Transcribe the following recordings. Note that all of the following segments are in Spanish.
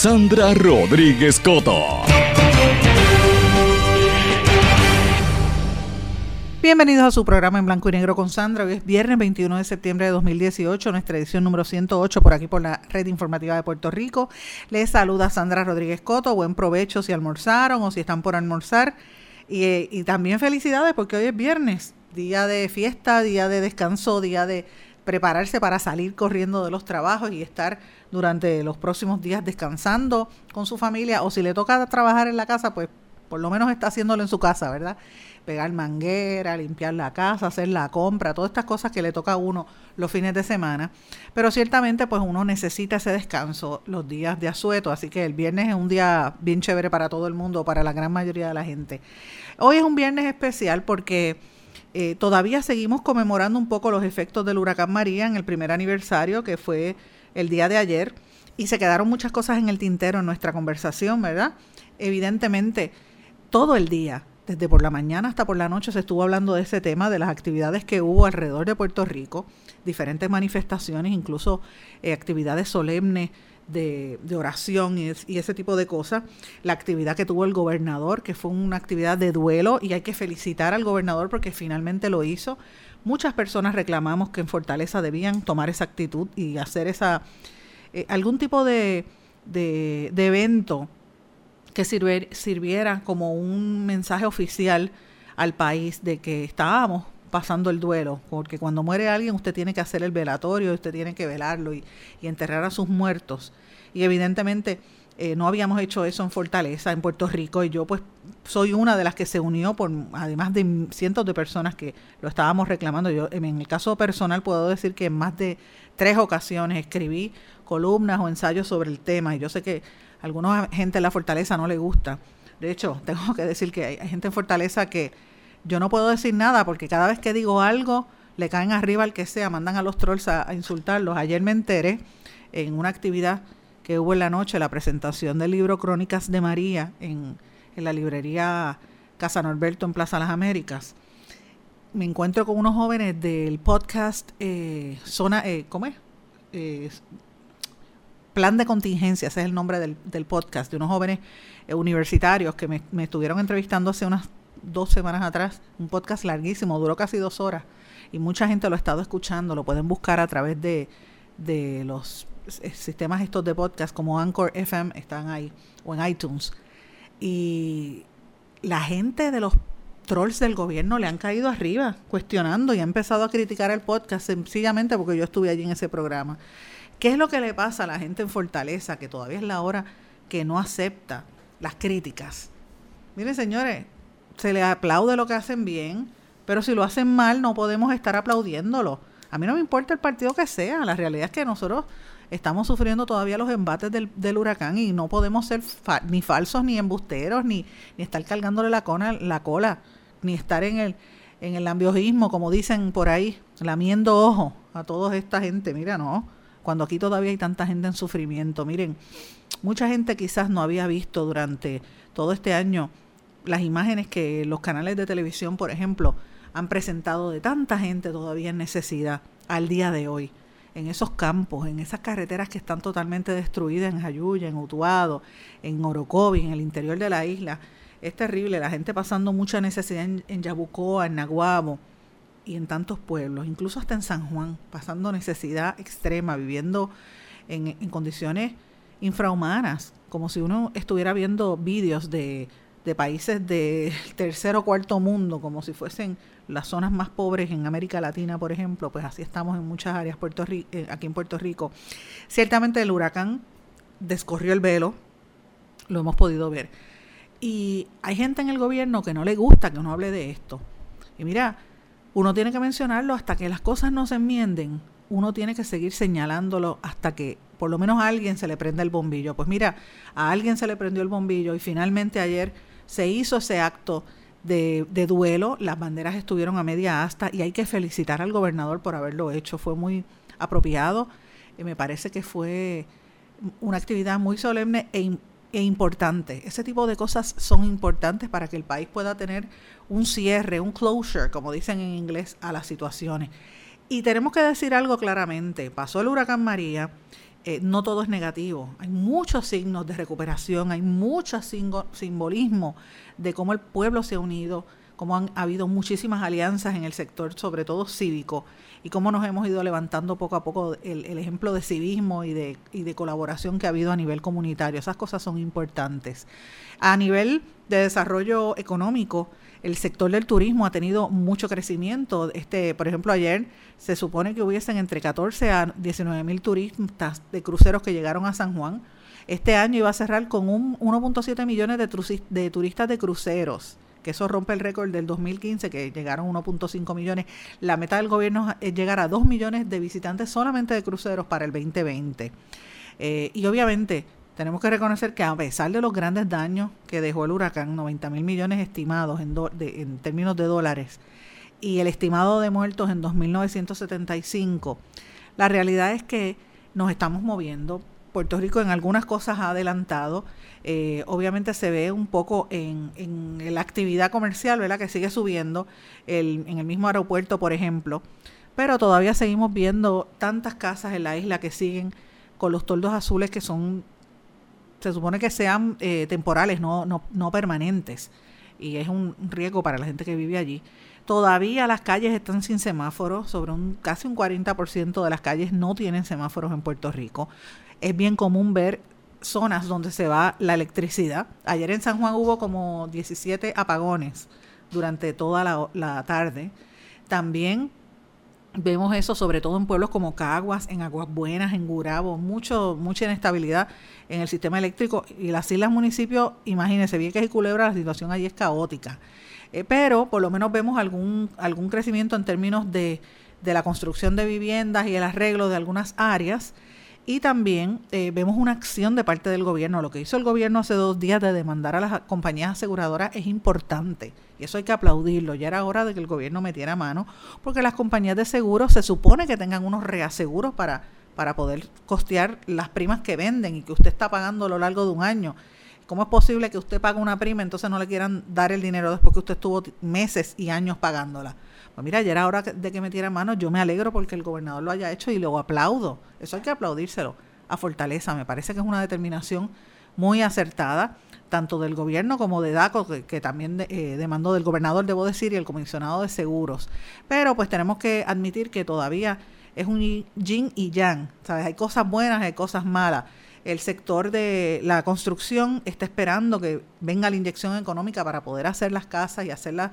Sandra Rodríguez Coto. Bienvenidos a su programa en blanco y negro con Sandra. Hoy es viernes 21 de septiembre de 2018, nuestra edición número 108 por aquí por la red informativa de Puerto Rico. Les saluda Sandra Rodríguez Coto. Buen provecho si almorzaron o si están por almorzar. Y, eh, y también felicidades porque hoy es viernes, día de fiesta, día de descanso, día de prepararse para salir corriendo de los trabajos y estar durante los próximos días descansando con su familia o si le toca trabajar en la casa, pues por lo menos está haciéndolo en su casa, ¿verdad? pegar manguera, limpiar la casa, hacer la compra, todas estas cosas que le toca a uno los fines de semana. Pero ciertamente pues uno necesita ese descanso los días de asueto, así que el viernes es un día bien chévere para todo el mundo, para la gran mayoría de la gente. Hoy es un viernes especial porque eh, todavía seguimos conmemorando un poco los efectos del huracán María en el primer aniversario que fue el día de ayer y se quedaron muchas cosas en el tintero en nuestra conversación, ¿verdad? Evidentemente, todo el día desde por la mañana hasta por la noche se estuvo hablando de ese tema, de las actividades que hubo alrededor de Puerto Rico, diferentes manifestaciones, incluso eh, actividades solemnes de, oración y, ese tipo de cosas. La actividad que tuvo el gobernador, que fue una actividad de duelo, y hay que felicitar al gobernador porque finalmente lo hizo. Muchas personas reclamamos que en Fortaleza debían tomar esa actitud y hacer esa eh, algún tipo de, de, de evento que sirviera como un mensaje oficial al país de que estábamos pasando el duelo, porque cuando muere alguien usted tiene que hacer el velatorio, usted tiene que velarlo y, enterrar a sus muertos. Y evidentemente eh, no habíamos hecho eso en Fortaleza, en Puerto Rico, y yo pues soy una de las que se unió, por además de cientos de personas que lo estábamos reclamando. Yo en el caso personal puedo decir que en más de tres ocasiones escribí columnas o ensayos sobre el tema, y yo sé que alguna gente en la fortaleza no le gusta. De hecho, tengo que decir que hay, gente en fortaleza que yo no puedo decir nada porque cada vez que digo algo le caen arriba al que sea, mandan a los trolls a, insultarlos. Ayer me enteré en una actividad que hubo en la noche, la presentación del libro Crónicas de María en, la librería Casa Norberto en Plaza Las Américas. Me encuentro con unos jóvenes del podcast eh, Zona, eh, ¿cómo es? Eh, Plan de Contingencia, ese es el nombre del, del podcast, de unos jóvenes universitarios que me, estuvieron entrevistando hace unas dos semanas atrás, un podcast larguísimo, duró casi dos horas y mucha gente lo ha estado escuchando, lo pueden buscar a través de, los sistemas estos de podcast como Anchor FM, están ahí, o en iTunes. Y la gente de los trolls del gobierno le han caído arriba, cuestionando y ha empezado a criticar el podcast sencillamente porque yo estuve allí en ese programa. ¿Qué es lo que le pasa a la gente en Fortaleza, que todavía es la hora que no acepta las críticas? Miren, señores, se les aplaude lo que hacen bien, pero si lo hacen mal no podemos estar aplaudiéndolo. A mí no me importa el partido que sea, la realidad es que nosotros estamos sufriendo todavía los embates del, huracán y no podemos ser ni falsos ni embusteros, ni, ni estar cargándole la, cola, la cola, ni estar en el, en el ambiojismo, como dicen por ahí, lamiendo ojo a toda esta gente. Mira, no cuando aquí todavía hay tanta gente en sufrimiento. Miren, mucha gente quizás no había visto durante todo este año las imágenes que los canales de televisión, por ejemplo, han presentado de tanta gente todavía en necesidad al día de hoy. en esos campos, en esas carreteras que están totalmente destruidas en Jayuya, en Utuado, en Orocovi, en el interior de la isla. Es terrible, la gente pasando mucha necesidad en, Yabucoa, en Naguabo y en tantos pueblos, incluso hasta en San Juan, pasando necesidad extrema, viviendo en, en condiciones infrahumanas, como si uno estuviera viendo vídeos de, de países del tercer o cuarto mundo, como si fuesen las zonas más pobres en América Latina, por ejemplo, pues así estamos en muchas áreas Puerto eh, aquí en Puerto Rico. Ciertamente el huracán descorrió el velo, lo hemos podido ver. Y hay gente en el gobierno que no le gusta que uno hable de esto. Y mira, uno tiene que mencionarlo hasta que las cosas no se enmienden, uno tiene que seguir señalándolo hasta que por lo menos a alguien se le prenda el bombillo. Pues mira, a alguien se le prendió el bombillo y finalmente ayer se hizo ese acto de, duelo, las banderas estuvieron a media asta y hay que felicitar al gobernador por haberlo hecho, fue muy apropiado y me parece que fue una actividad muy solemne e, e importante. Ese tipo de cosas son importantes para que el país pueda tener un cierre, un closure, como dicen en inglés, a las situaciones. Y tenemos que decir algo claramente, pasó el huracán María, eh, no todo es negativo. Hay muchos signos de recuperación, hay mucho simbolismo de cómo el pueblo se ha unido, cómo han habido muchísimas alianzas en el sector, sobre todo cívico, y cómo nos hemos ido levantando poco a poco el, ejemplo de civismo y de, y de colaboración que ha habido a nivel comunitario. Esas cosas son importantes. A nivel de desarrollo económico, el sector del turismo ha tenido mucho crecimiento. Este, por ejemplo, ayer se supone que hubiesen entre 14 a 19 mil turistas de cruceros que llegaron a San Juan. Este año iba a cerrar con un 1.7 millones de, de turistas de cruceros que eso rompe el récord del 2015, que llegaron 1.5 millones. La meta del gobierno es llegar a 2 millones de visitantes solamente de cruceros para el 2020. Eh, y obviamente tenemos que reconocer que a pesar de los grandes daños que dejó el huracán, 90 mil millones estimados en, en términos de dólares, y el estimado de muertos en 2.975, la realidad es que nos estamos moviendo. Puerto Rico en algunas cosas ha adelantado. Eh, obviamente se ve un poco en, en, la actividad comercial, ¿verdad? Que sigue subiendo en el mismo aeropuerto, por ejemplo. Pero todavía seguimos viendo tantas casas en la isla que siguen con los toldos azules que son se supone que sean eh, temporales, no, no, no permanentes. Y es un riesgo para la gente que vive allí. Todavía las calles están sin semáforos, sobre un casi un 40% de las calles no tienen semáforos en Puerto Rico. Es bien común ver zonas donde se va la electricidad. Ayer en San Juan hubo como 17 apagones durante toda la, tarde. También Vemos eso sobre todo en pueblos como Caguas, en Aguas Buenas, en Gurabo, mucho, mucha inestabilidad en el sistema eléctrico y las islas municipios, imagínense, bien que es Culebra, la situación allí es caótica. Eh, pero por lo menos vemos algún, algún crecimiento en términos de, de la construcción de viviendas y el arreglo de algunas áreas y también eh, vemos una acción de parte del gobierno. Lo que hizo el gobierno hace dos días de demandar a las compañías aseguradoras es importante. Y eso hay que aplaudirlo. Ya era hora de que el gobierno metiera mano, porque las compañías de seguros se supone que tengan unos reaseguros para, para poder costear las primas que venden y que usted está pagando a lo largo de un año. ¿Cómo es posible que usted pague una prima entonces no le quieran dar el dinero después que usted estuvo meses y años pagándola? Pues mira, ya era hora de que metiera mano. Yo me alegro porque el gobernador lo haya hecho y lo aplaudo. Eso hay que aplaudírselo a Fortaleza. Me parece que es una determinación muy acertada, tanto del gobierno como de DACO, que, también eh, demandó del gobernador, debo decir, y el comisionado de seguros. Pero pues tenemos que admitir que todavía es un yin y yang. ¿sabes? Hay cosas buenas, hay cosas malas el sector de la construcción está esperando que venga la inyección económica para poder hacer las casas y hacerla,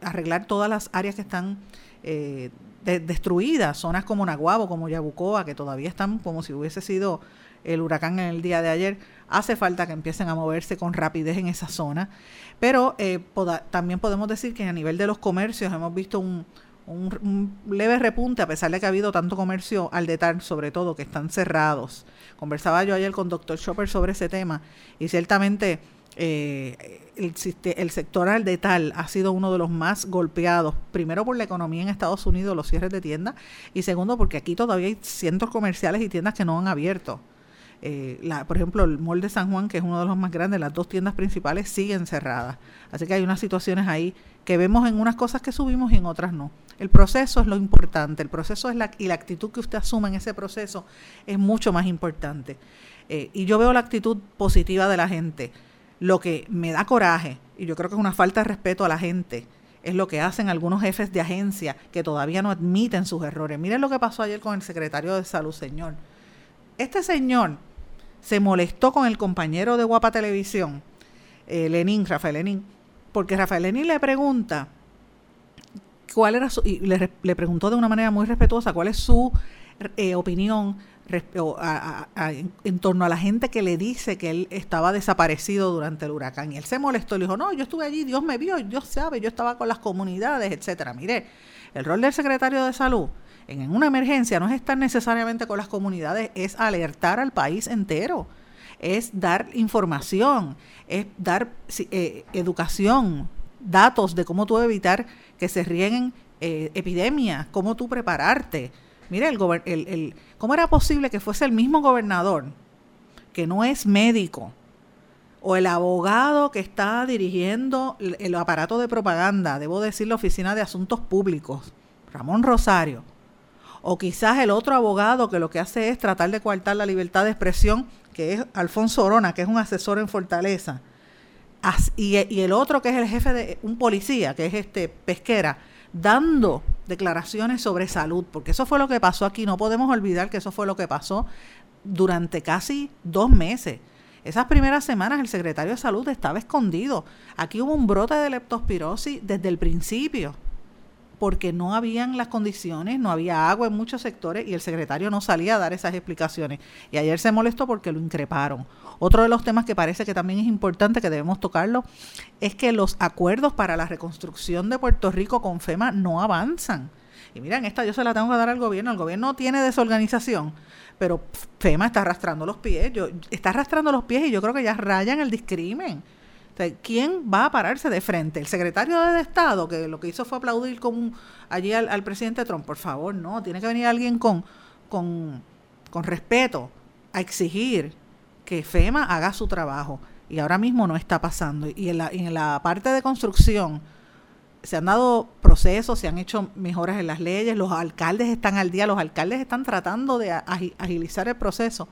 arreglar todas las áreas que están eh, destruidas, zonas como Naguabo, como Yabucoa, que todavía están como si hubiese sido el huracán en el día de ayer. Hace falta que empiecen a moverse con rapidez en esa zona. Pero eh, también podemos decir que a nivel de los comercios hemos visto un, un, leve repunte, a pesar de que ha habido tanto comercio al detalle, sobre todo, que están cerrados. Conversaba yo ayer con Dr. Chopper sobre ese tema y ciertamente eh, el, sector al detal ha sido uno de los más golpeados, primero por la economía en Estados Unidos, los cierres de tiendas, y segundo porque aquí todavía hay centros comerciales y tiendas que no han abierto. Eh, por ejemplo, el Mall de San Juan, que es uno de los más grandes, las dos tiendas principales siguen cerradas. Así que hay unas situaciones ahí que vemos en unas cosas que subimos y en otras no. El proceso es lo importante, el proceso es la, y la actitud que usted asume en ese proceso es mucho más importante. Eh, y yo veo la actitud positiva de la gente. Lo que me da coraje, y yo creo que es una falta de respeto a la gente, es lo que hacen algunos jefes de agencia que todavía no admiten sus errores. Miren lo que pasó ayer con el secretario de Salud, señor. Este señor se molestó con el compañero de Guapa Televisión, eh, Lenín, Rafael Lenín, porque Rafael Lenín le pregunta cuál era su, y le, le preguntó de una manera muy respetuosa cuál es su eh, opinión en torno a la gente que le dice que él estaba desaparecido durante el huracán. Y él se molestó le dijo, no, yo estuve allí, Dios me vio, Dios sabe, yo estaba con las comunidades, etcétera. Mire, el rol del secretario de salud en una emergencia no es estar necesariamente con las comunidades, es alertar al país entero, es dar información, es dar eh, educación, datos de cómo tú evitar que se rieguen eh, epidemias, cómo tú prepararte. Mire, el, el, el, ¿cómo era posible que fuese el mismo gobernador, que no es médico, o el abogado que está dirigiendo el aparato de propaganda, debo decir la Oficina de Asuntos Públicos, Ramón Rosario, o quizás el otro abogado que lo que hace es tratar de coartar la libertad de expresión, que es Alfonso Orona, que es un asesor en Fortaleza, y, el otro que es el jefe de un policía, que es este Pesquera, dando declaraciones sobre salud, porque eso fue lo que pasó aquí, no podemos olvidar que eso fue lo que pasó durante casi dos meses. Esas primeras semanas el secretario de salud estaba escondido. Aquí hubo un brote de leptospirosis desde el principio porque no habían las condiciones, no había agua en muchos sectores y el secretario no salía a dar esas explicaciones. Y ayer se molestó porque lo increparon. Otro de los temas que parece que también es importante que debemos tocarlo es que los acuerdos para la reconstrucción de Puerto Rico con FEMA no avanzan. Y miren, esta yo se la tengo que dar al gobierno. El gobierno tiene desorganización, pero FEMA está arrastrando los pies. Yo, está arrastrando los pies y yo creo que ya rayan el discrimen ¿Quién va a pararse de frente? ¿El secretario de Estado, que lo que hizo fue aplaudir con, allí al, presidente Trump? Por favor, no, tiene que venir alguien con, con, con respeto a exigir que FEMA haga su trabajo. Y ahora mismo no está pasando. Y en la, en la parte de construcción se han dado procesos, se han hecho mejoras en las leyes, los alcaldes están al día, los alcaldes están tratando de agilizar el proceso,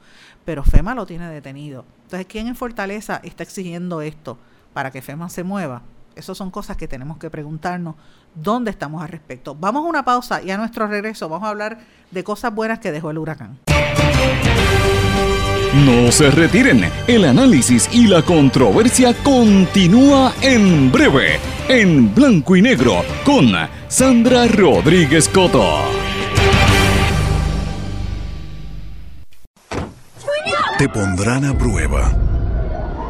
pero FEMA lo tiene detenido. Entonces, ¿quién en Fortaleza está exigiendo esto? Para que FEMA se mueva? Esas son cosas que tenemos que preguntarnos dónde estamos al respecto. Vamos a una pausa y a nuestro regreso vamos a hablar de cosas buenas que dejó el huracán. No se retiren, el análisis y la controversia continúa en breve, en blanco y negro, con Sandra Rodríguez Coto. Te pondrán a prueba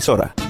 emisora.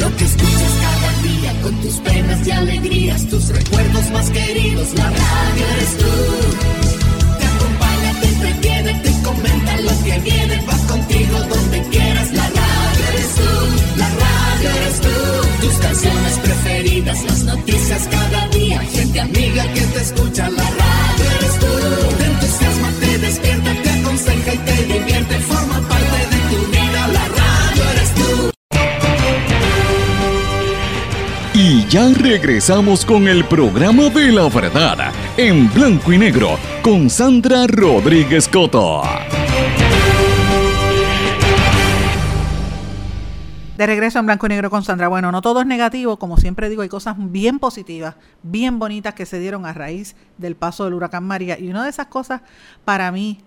Lo que escuchas cada día con tus penas y alegrías, tus recuerdos más queridos, la radio eres tú. Te acompaña, te entretiene, te comenta lo que viene, vas contigo donde quieras, la radio eres tú, la radio eres tú. Tus canciones preferidas, las noticias cada día, gente amiga que te escucha, la radio eres tú. Te entusiasma, te despierta, ya regresamos con el programa de la verdad en blanco y negro con Sandra Rodríguez Coto. De regreso en blanco y negro con Sandra. Bueno, no todo es negativo, como siempre digo, hay cosas bien positivas, bien bonitas que se dieron a raíz del paso del huracán María. Y una de esas cosas para mí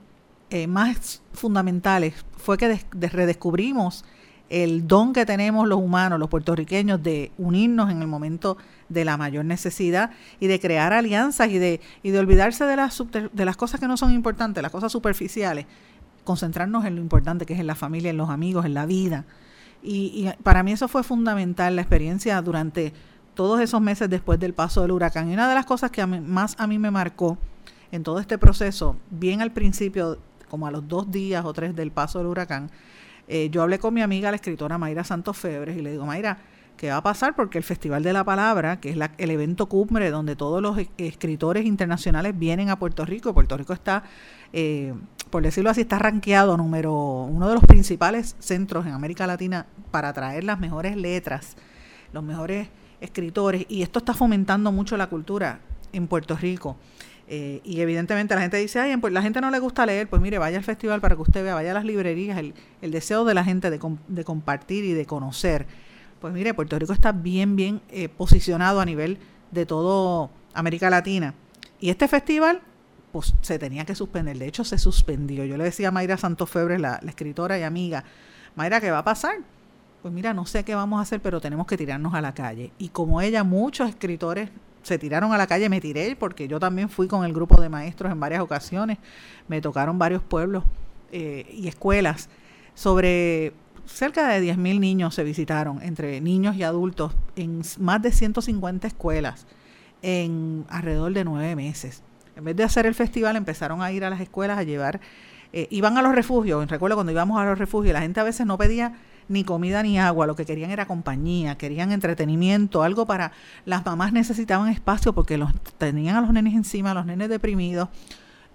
eh, más fundamentales fue que des- de- redescubrimos el don que tenemos los humanos, los puertorriqueños, de unirnos en el momento de la mayor necesidad y de crear alianzas y de, y de olvidarse de las, de las cosas que no son importantes, las cosas superficiales, concentrarnos en lo importante que es en la familia, en los amigos, en la vida. Y, y para mí eso fue fundamental, la experiencia durante todos esos meses después del paso del huracán. Y una de las cosas que a más a mí me marcó en todo este proceso, bien al principio, como a los dos días o tres del paso del huracán, eh, yo hablé con mi amiga, la escritora Mayra Santos Febres, y le digo, Mayra, ¿qué va a pasar? Porque el Festival de la Palabra, que es la- el evento cumbre donde todos los escritores internacionales vienen a Puerto Rico, Puerto Rico está, eh, por decirlo así, está rankeado número uno de los principales centros en América Latina para traer las mejores letras, los mejores escritores, y esto está fomentando mucho la cultura en Puerto Rico. Eh, y evidentemente la gente dice, ay, pues la gente no le gusta leer, pues mire, vaya al festival para que usted vea, vaya a las librerías, el, el deseo de la gente de, de compartir y de conocer. Pues mire, Puerto Rico está bien, bien eh, posicionado a nivel de todo América Latina. Y este festival, pues se tenía que suspender. De hecho, se suspendió. Yo le decía a Mayra Santos Febres, la, la escritora y amiga, Mayra, ¿qué va a pasar? Pues mira, no sé qué vamos a hacer, pero tenemos que tirarnos a la calle. Y como ella, muchos escritores se tiraron a la calle, me tiré, porque yo también fui con el grupo de maestros en varias ocasiones, me tocaron varios pueblos eh, y escuelas. Sobre cerca de 10.000 niños se visitaron, entre niños y adultos, en más de 150 escuelas, en alrededor de nueve meses. En vez de hacer el festival, empezaron a ir a las escuelas a llevar, eh, iban a los refugios, recuerdo cuando íbamos a los refugios, la gente a veces no pedía ni comida ni agua, lo que querían era compañía, querían entretenimiento, algo para las mamás necesitaban espacio porque los tenían a los nenes encima, los nenes deprimidos,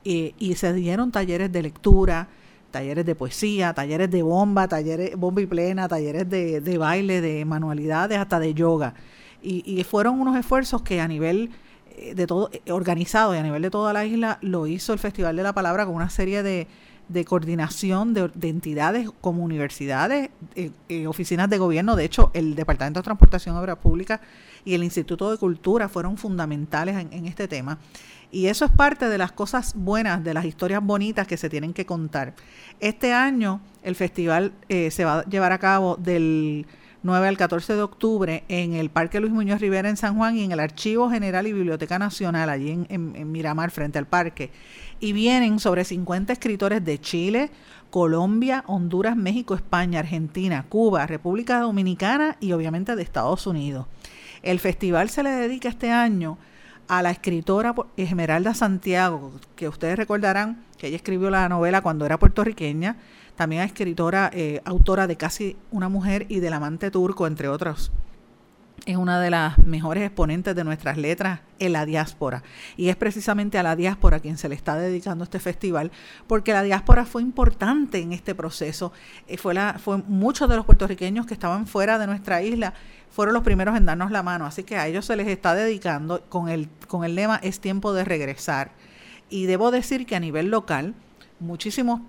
y, y se dieron talleres de lectura, talleres de poesía, talleres de bomba, talleres bomba y plena, talleres de, de baile, de manualidades, hasta de yoga. Y, y fueron unos esfuerzos que a nivel eh, de todo eh, organizado y a nivel de toda la isla lo hizo el Festival de la Palabra con una serie de, de coordinación de, de entidades como universidades, eh, eh, oficinas de gobierno. De hecho, el Departamento de Transportación y Obras Públicas y el Instituto de Cultura fueron fundamentales en, este tema. Y eso es parte de las cosas buenas, de las historias bonitas que se tienen que contar. Este año el festival eh, se va a llevar a cabo del 9 al 14 de octubre en el Parque Luis Muñoz Rivera en San Juan y en el Archivo General y Biblioteca Nacional, allí en Miramar, frente al parque. Y vienen sobre 50 escritores de Chile, Colombia, Honduras, México, España, Argentina, Cuba, República Dominicana y obviamente de Estados Unidos. El festival se le dedica este año a la escritora Esmeralda Santiago, que ustedes recordarán que ella escribió la novela cuando era puertorriqueña, también es escritora, eh, autora de Casi una mujer y del amante turco, entre otros es una de las mejores exponentes de nuestras letras en la diáspora. Y es precisamente a la diáspora quien se le está dedicando este festival, porque la diáspora fue importante en este proceso. Eh, fue, la, fue muchos de los puertorriqueños que estaban fuera de nuestra isla fueron los primeros en darnos la mano. Así que a ellos se les está dedicando con el, con el lema Es tiempo de regresar. Y debo decir que a nivel local, muchísimos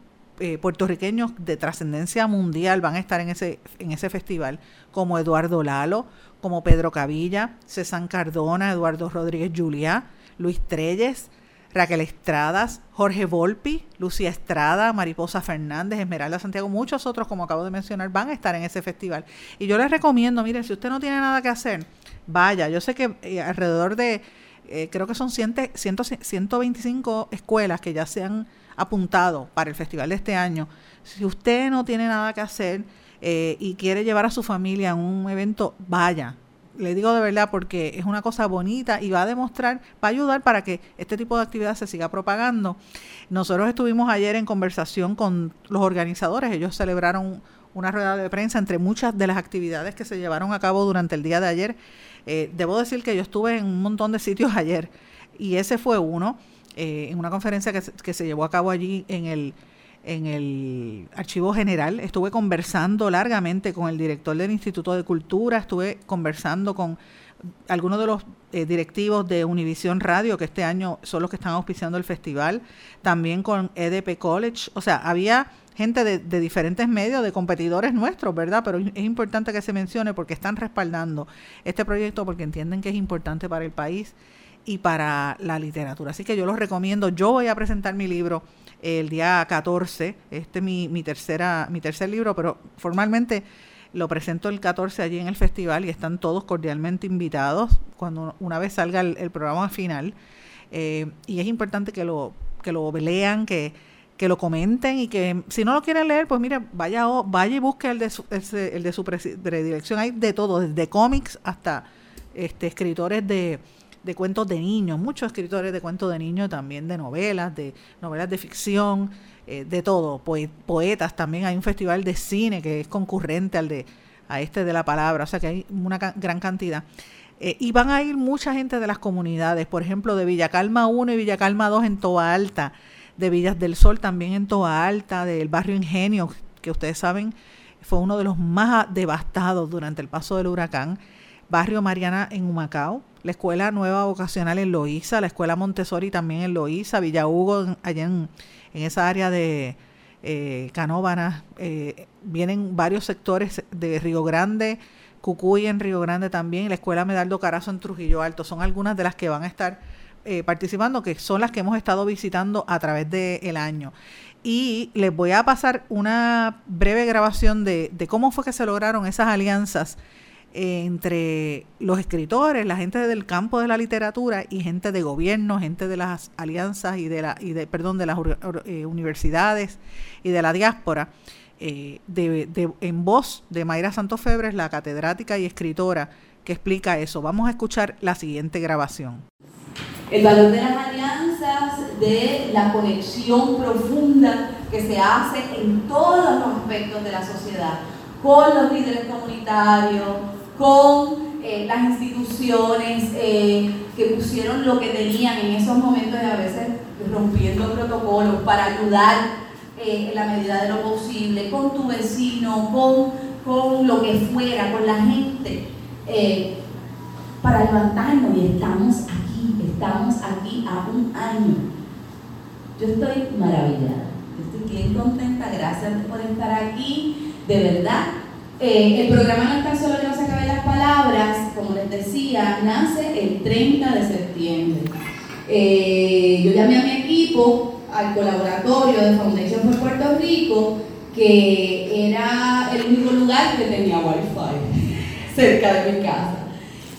eh, puertorriqueños de trascendencia mundial van a estar en ese, en ese festival, como Eduardo Lalo, como Pedro Cavilla, César Cardona, Eduardo Rodríguez Juliá, Luis Treyes, Raquel Estradas, Jorge Volpi, Lucía Estrada, Mariposa Fernández, Esmeralda Santiago, muchos otros, como acabo de mencionar, van a estar en ese festival. Y yo les recomiendo, miren, si usted no tiene nada que hacer, vaya. Yo sé que eh, alrededor de, eh, creo que son 100, 125 escuelas que ya se han apuntado para el festival de este año. Si usted no tiene nada que hacer eh, y quiere llevar a su familia a un evento, vaya. Le digo de verdad porque es una cosa bonita y va a demostrar, va a ayudar para que este tipo de actividad se siga propagando. Nosotros estuvimos ayer en conversación con los organizadores, ellos celebraron una rueda de prensa entre muchas de las actividades que se llevaron a cabo durante el día de ayer. Eh, debo decir que yo estuve en un montón de sitios ayer y ese fue uno. Eh, en una conferencia que, que, se llevó a cabo allí en el, en el Archivo General. Estuve conversando largamente con el director del Instituto de Cultura, estuve conversando con algunos de los eh, directivos de Univision Radio, que este año son los que están auspiciando el festival, también con EDP College. O sea, había gente de, diferentes medios, de competidores nuestros, ¿verdad? Pero es importante que se mencione porque están respaldando este proyecto porque entienden que es importante para el país y para la literatura. Así que yo los recomiendo. Yo voy a presentar mi libro el día 14. Este es mi, mi, tercera, mi tercer libro, pero formalmente lo presento el 14 allí en el festival y están todos cordialmente invitados cuando una vez salga el, programa final. Eh, y es importante que lo, que lo lean, que, que lo comenten y que si no lo quieren leer, pues mire, vaya, vaya y busque el de su, el de su predilección. Hay de todo, desde cómics hasta este, escritores de, de cuentos de niños, muchos escritores de cuentos de niños, también de novelas, de novelas de ficción, eh, de todo, poetas también, hay un festival de cine que es concurrente al de a este de la palabra, o sea que hay una gran cantidad. Eh, y van a ir mucha gente de las comunidades, por ejemplo, de Villa Calma 1 y Villa Calma 2 en Toa Alta, de Villas del Sol también en Toa Alta, del barrio Ingenio, que ustedes saben fue uno de los más devastados durante el paso del huracán, barrio Mariana en Humacao, la Escuela Nueva Vocacional en Loíza, la Escuela Montessori también en Loíza, Villa Hugo, allá en, en esa área de eh, eh, vienen varios sectores de Río Grande, Cucuy en Río Grande también, la Escuela Medaldo Carazo en Trujillo Alto, son algunas de las que van a estar eh, participando, que son las que hemos estado visitando a través del año. Y les voy a pasar una breve grabación de, de cómo fue que se lograron esas alianzas entre los escritores, la gente del campo de la literatura y gente de gobierno, gente de las alianzas y de la y de perdón de las eh, universidades y de la diáspora, eh, de, de, en voz de Mayra Santos Febres, la catedrática y escritora que explica eso. Vamos a escuchar la siguiente grabación. El valor de las alianzas, de la conexión profunda que se hace en todos los aspectos de la sociedad, con los líderes comunitarios, con eh, las instituciones eh, que pusieron lo que tenían en esos momentos y a veces rompiendo protocolos para ayudar eh, en la medida de lo posible, con tu vecino, con, con lo que fuera, con la gente, para levantarnos y estamos aquí, estamos aquí a un año. Yo estoy maravillada, estoy bien contenta, gracias por estar aquí, de verdad. El programa no está solo en palabras, como les decía, nace el 30 de septiembre. Eh, yo llamé a mi equipo al colaboratorio de Foundation for Puerto Rico, que era el único lugar que tenía wifi cerca de mi casa.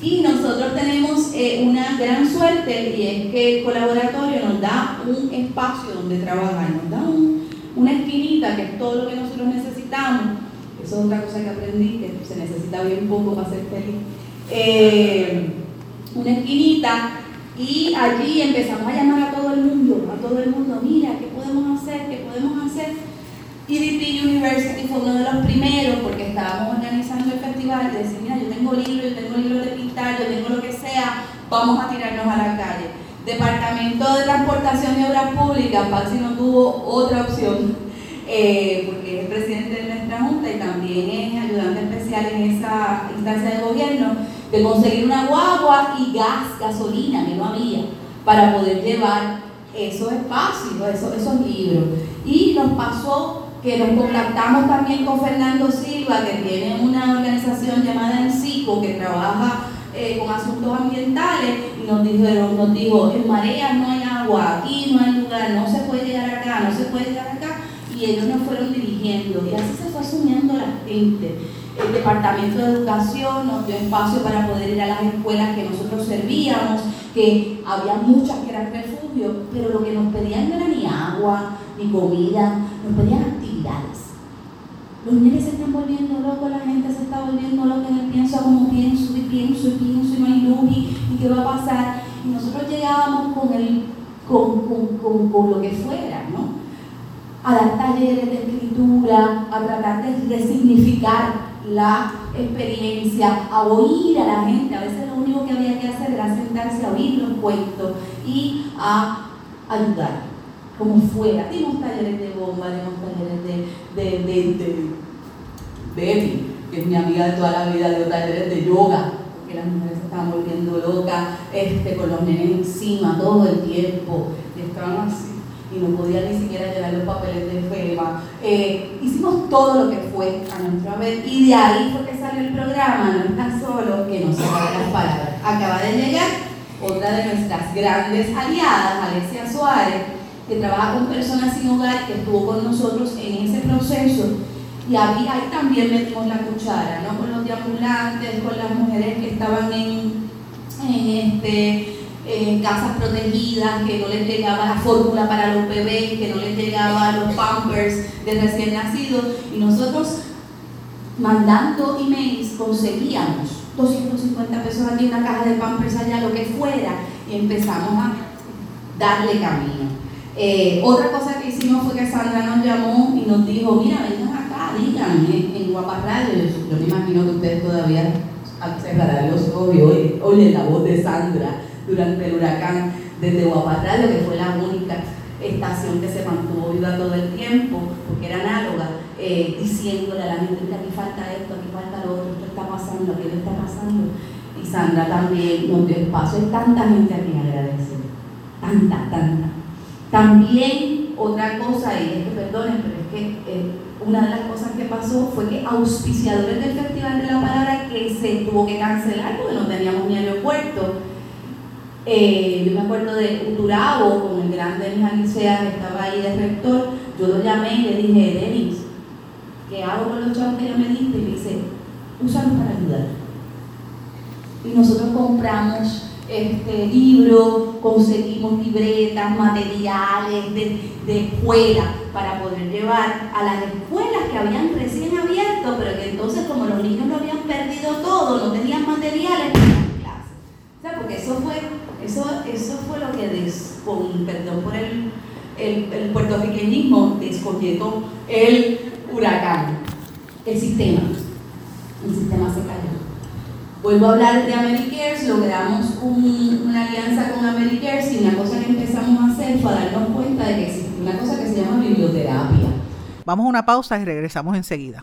Y nosotros tenemos eh, una gran suerte y es que el colaboratorio nos da un espacio donde trabajar, nos da una esquinita que es todo lo que nosotros necesitamos eso es otra cosa que aprendí, que se necesita bien poco para ser feliz. Eh, una esquinita y allí empezamos a llamar a todo el mundo, a todo el mundo, mira, ¿qué podemos hacer? ¿Qué podemos hacer? EDP University fue uno de los primeros porque estábamos organizando el festival y decir, mira, yo tengo libros, yo tengo libros de pintar, yo tengo lo que sea, vamos a tirarnos a la calle. Departamento de Transportación y Obras Públicas, Patsy no tuvo otra opción, eh, porque es presidente de y también es ayudante especial en esa instancia de gobierno, de conseguir una guagua y gas, gasolina, que no había, para poder llevar esos espacios, esos, esos libros. Y nos pasó que nos contactamos también con Fernando Silva, que tiene una organización llamada ENCICO, que trabaja eh, con asuntos ambientales, y nos dijeron, nos dijo, en Marea no hay agua, aquí no hay lugar, no se puede llegar acá, no se puede llegar acá, y ellos nos fueron y así se fue asumiendo la gente. El Departamento de Educación nos dio espacio para poder ir a las escuelas que nosotros servíamos, que había muchas que eran refugios, pero lo que nos pedían no era ni agua, ni comida, nos pedían actividades. Los niños se están volviendo locos, la gente se está volviendo loca en el pienso como pienso y pienso y pienso y no hay luz y, qué va a pasar. Y nosotros llegábamos con, el, con, con, con, lo que fuera, ¿no? A dar talleres de escritura, a tratar de, de significar la experiencia, a oír a la gente. A veces lo único que había que hacer era sentarse a oír los cuentos y a ayudar como fuera. Dimos talleres de bomba, dimos talleres de, de, de, de, que es mi amiga de toda la vida, dio talleres de yoga, porque las mujeres se estaban volviendo locas, este, con los nenes encima todo el tiempo, y estaban así, y no podían ni siquiera llevar los papeles de FEMA. Eh, hicimos todo lo que fue a nuestra vez, y de ahí fue que salió el programa, no es tan solo que no se las palabras. Acaba de llegar otra de nuestras grandes aliadas, Alexia Suárez, que trabaja con personas sin hogar, que estuvo con nosotros en ese proceso. Y ahí, también metimos la cuchara, ¿no? Con los deambulantes, con las mujeres que estaban en, este, en casas protegidas, que no les llegaba la fórmula para los bebés, que no les llegaba los pampers de recién nacidos. Y nosotros, mandando emails, conseguíamos 250 pesos aquí, una caja de pampers allá, lo que fuera, y empezamos a darle camino. Eh, otra cosa que hicimos fue que Sandra nos llamó y nos dijo, mira, vengan acá, díganme en Guapa Radio. Yo, me imagino que ustedes todavía cerrarán los ojos y oyen, la voz de Sandra durante el huracán desde Guapa Radio, que fue la única estación que se mantuvo viva todo el tiempo, porque era análoga, eh, diciéndole a la gente, mira, aquí falta esto, aquí falta lo otro, esto está pasando, aquello está pasando. Y Sandra también nos dio espacio. Hay tanta gente a quien agradecer. Tanta, tanta. También otra cosa, y es que perdonen, pero es que eh, una de las cosas que pasó fue que auspiciadores del Festival de la Palabra que se tuvo que cancelar porque no teníamos ni aeropuerto. Eh, yo me acuerdo de Uturabo con el gran Denis Alicea que estaba ahí de rector. Yo lo llamé y le dije, Denis, ¿qué hago con los chavos que ya me diste? Y me dice, úsalos para ayudar. Y nosotros compramos este, libros, conseguimos libretas, materiales de, de, escuela para poder llevar a las escuelas que habían recién abierto, pero que entonces como los niños lo habían perdido todo, no tenían materiales para las clases. O sea, porque eso fue, eso, eso fue lo que, des, perdón por el, el, el puertorriqueñismo, descoyetó el huracán, el sistema. El sistema se cayó. Vuelvo a hablar de Americares, logramos una alianza con Americares y una cosa que empezamos a hacer fue darnos cuenta de que existe una cosa que se llama biblioterapia. Vamos a una pausa y regresamos enseguida.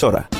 emisora.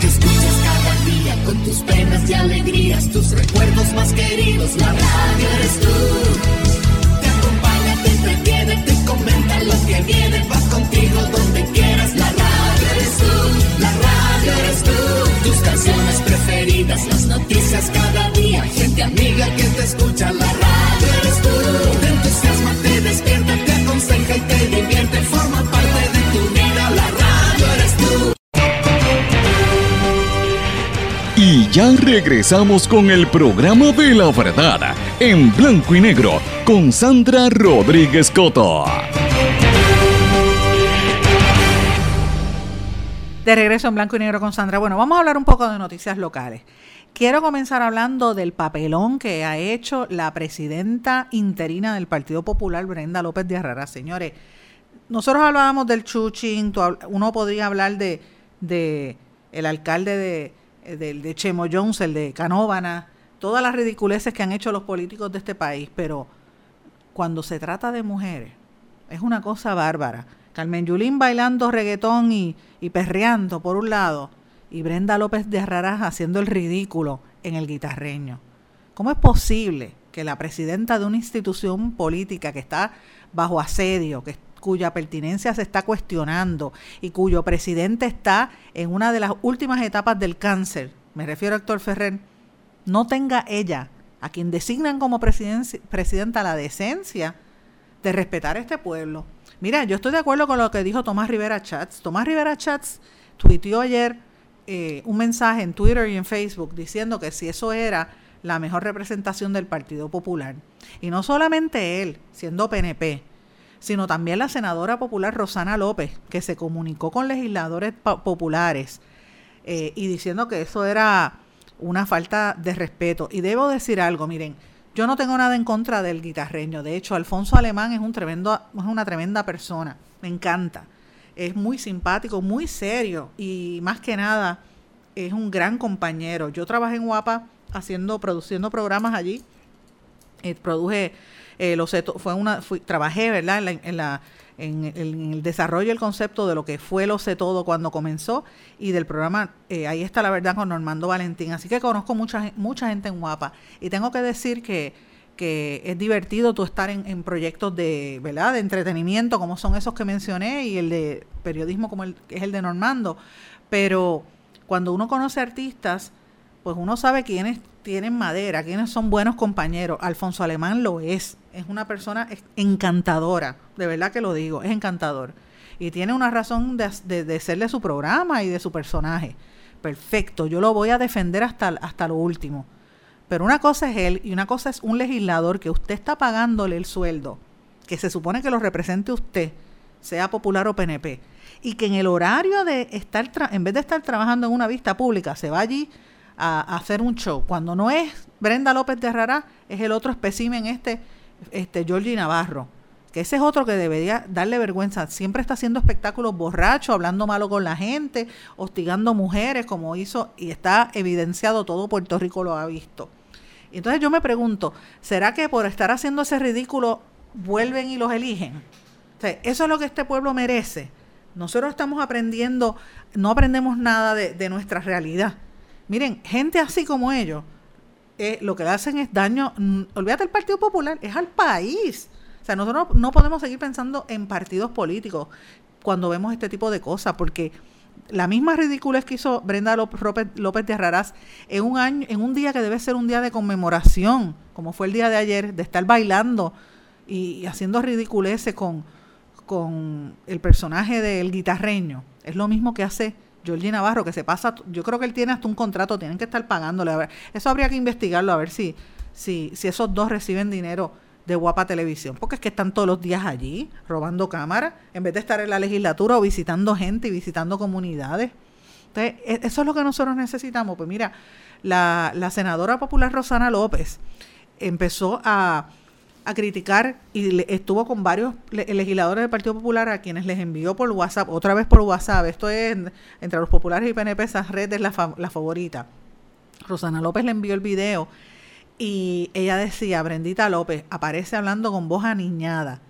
Que escuchas cada día con tus penas y alegrías, tus recuerdos más queridos, la radio eres tú. Te acompaña, te entretiene, te comenta lo que viene, va contigo donde quieras, la radio eres tú, la radio eres tú. Tus canciones preferidas, las noticias cada día, gente amiga que te escucha, la radio eres tú. Ya regresamos con el programa de la verdad en blanco y negro con Sandra Rodríguez Coto. De regreso en blanco y negro con Sandra. Bueno, vamos a hablar un poco de noticias locales. Quiero comenzar hablando del papelón que ha hecho la presidenta interina del Partido Popular, Brenda López de Arrara. Señores, nosotros hablábamos del hab- uno podría hablar de, de el alcalde de, de, de Chemo Jones, el de Canóvana, todas las ridiculeces que han hecho los políticos de este país, pero cuando se trata de mujeres, es una cosa bárbara. Carmen Yulín bailando reggaetón y, y perreando por un lado, y Brenda López de Arrarás haciendo el ridículo en el guitarreño. ¿Cómo es posible que la presidenta de una institución política que está bajo asedio, que, cuya pertinencia se está cuestionando y cuyo presidente está en una de las últimas etapas del cáncer, me refiero a Héctor Ferrer, no tenga ella, a quien designan como presidenta, la decencia de respetar a este pueblo? Mira, yo estoy de acuerdo con lo que dijo Tomás Rivera Chats. Tomás Rivera Chats tuiteó ayer eh, un mensaje en Twitter y en Facebook diciendo que si eso era la mejor representación del Partido Popular. Y no solamente él, siendo PNP, sino también la senadora popular Rosana López, que se comunicó con legisladores populares eh, y diciendo que eso era una falta de respeto. Y debo decir algo, miren, yo no tengo nada en contra del guitarreño. De hecho, Alfonso Alemán es un tremendo, es una tremenda persona. Me encanta. Es muy simpático, muy serio y más que nada es un gran compañero. Yo trabajé en Guapa haciendo, produciendo programas allí. Eh, produje eh, los seto- fue una, fui- trabajé, ¿verdad? En, la, en, la- en el, en el desarrollo concepto de lo que fue lo sé todo cuando comenzó y del programa eh, ahí está la verdad con Normando Valentín. Así que conozco mucha mucha gente en Guapa. Y tengo que decir que que es divertido tú estar en, en proyectos de verdad de entretenimiento como son esos que mencioné y el de periodismo como el es el de Normando. Pero cuando uno conoce artistas pues uno sabe quiénes tienen madera, quiénes son buenos compañeros. Alfonso Alemán lo es, es una persona encantadora, de verdad que lo digo, es encantador. Y tiene una razón de, de, de ser de su programa y de su personaje. perfecto, yo lo voy a defender hasta, hasta lo último. Pero una cosa es él y una cosa es un legislador que usted está pagándole el sueldo, que se supone que lo represente usted, sea popular o PNP, y que en el horario de estar, en vez de estar trabajando en una vista pública, se va allí a, hacer un show. Cuando no es Brenda López de Rará, es el otro espécimen este, este Georgie Navarro que ese es otro que debería darle vergüenza. Siempre está haciendo espectáculos borrachos, hablando malo con la gente, hostigando mujeres, como hizo, y está evidenciado, todo Puerto Rico lo ha visto. Entonces yo me pregunto, ¿será que por estar haciendo ese ridículo vuelven y los eligen? eso es lo que este pueblo merece. Nosotros estamos aprendiendo, no aprendemos nada de, nuestra realidad. Miren, gente así como ellos, eh, lo que hacen es daño, mm, olvídate del Partido Popular, es al país sea, nosotros no podemos seguir pensando en partidos políticos cuando vemos este tipo de cosas, porque la misma ridiculez que hizo Brenda López, de Arraraz en un año, en un día que debe ser un día de conmemoración, como fue el día de ayer, de estar bailando y, haciendo ridiculeces con, con el personaje del guitarreño. Es lo mismo que hace Georgie Navarro, que se pasa, yo creo que él tiene hasta un contrato, tienen que estar pagándole. Eso habría que investigarlo, a ver si, si, si esos dos reciben dinero de Guapa Televisión, porque es que están todos los días allí robando cámaras, en vez de estar en la legislatura o visitando gente y visitando comunidades. Entonces, e, eso es lo que nosotros necesitamos. Pues mira, la, senadora popular Rosana López empezó a, criticar y estuvo con varios legisladores del Partido Popular a quienes les envió por WhatsApp, otra vez por WhatsApp, esto es entre los populares y PNP, esa red es la, la favorita. Rosana López le envió el video y ella decía, Brendita López, aparece hablando con voz aniñada.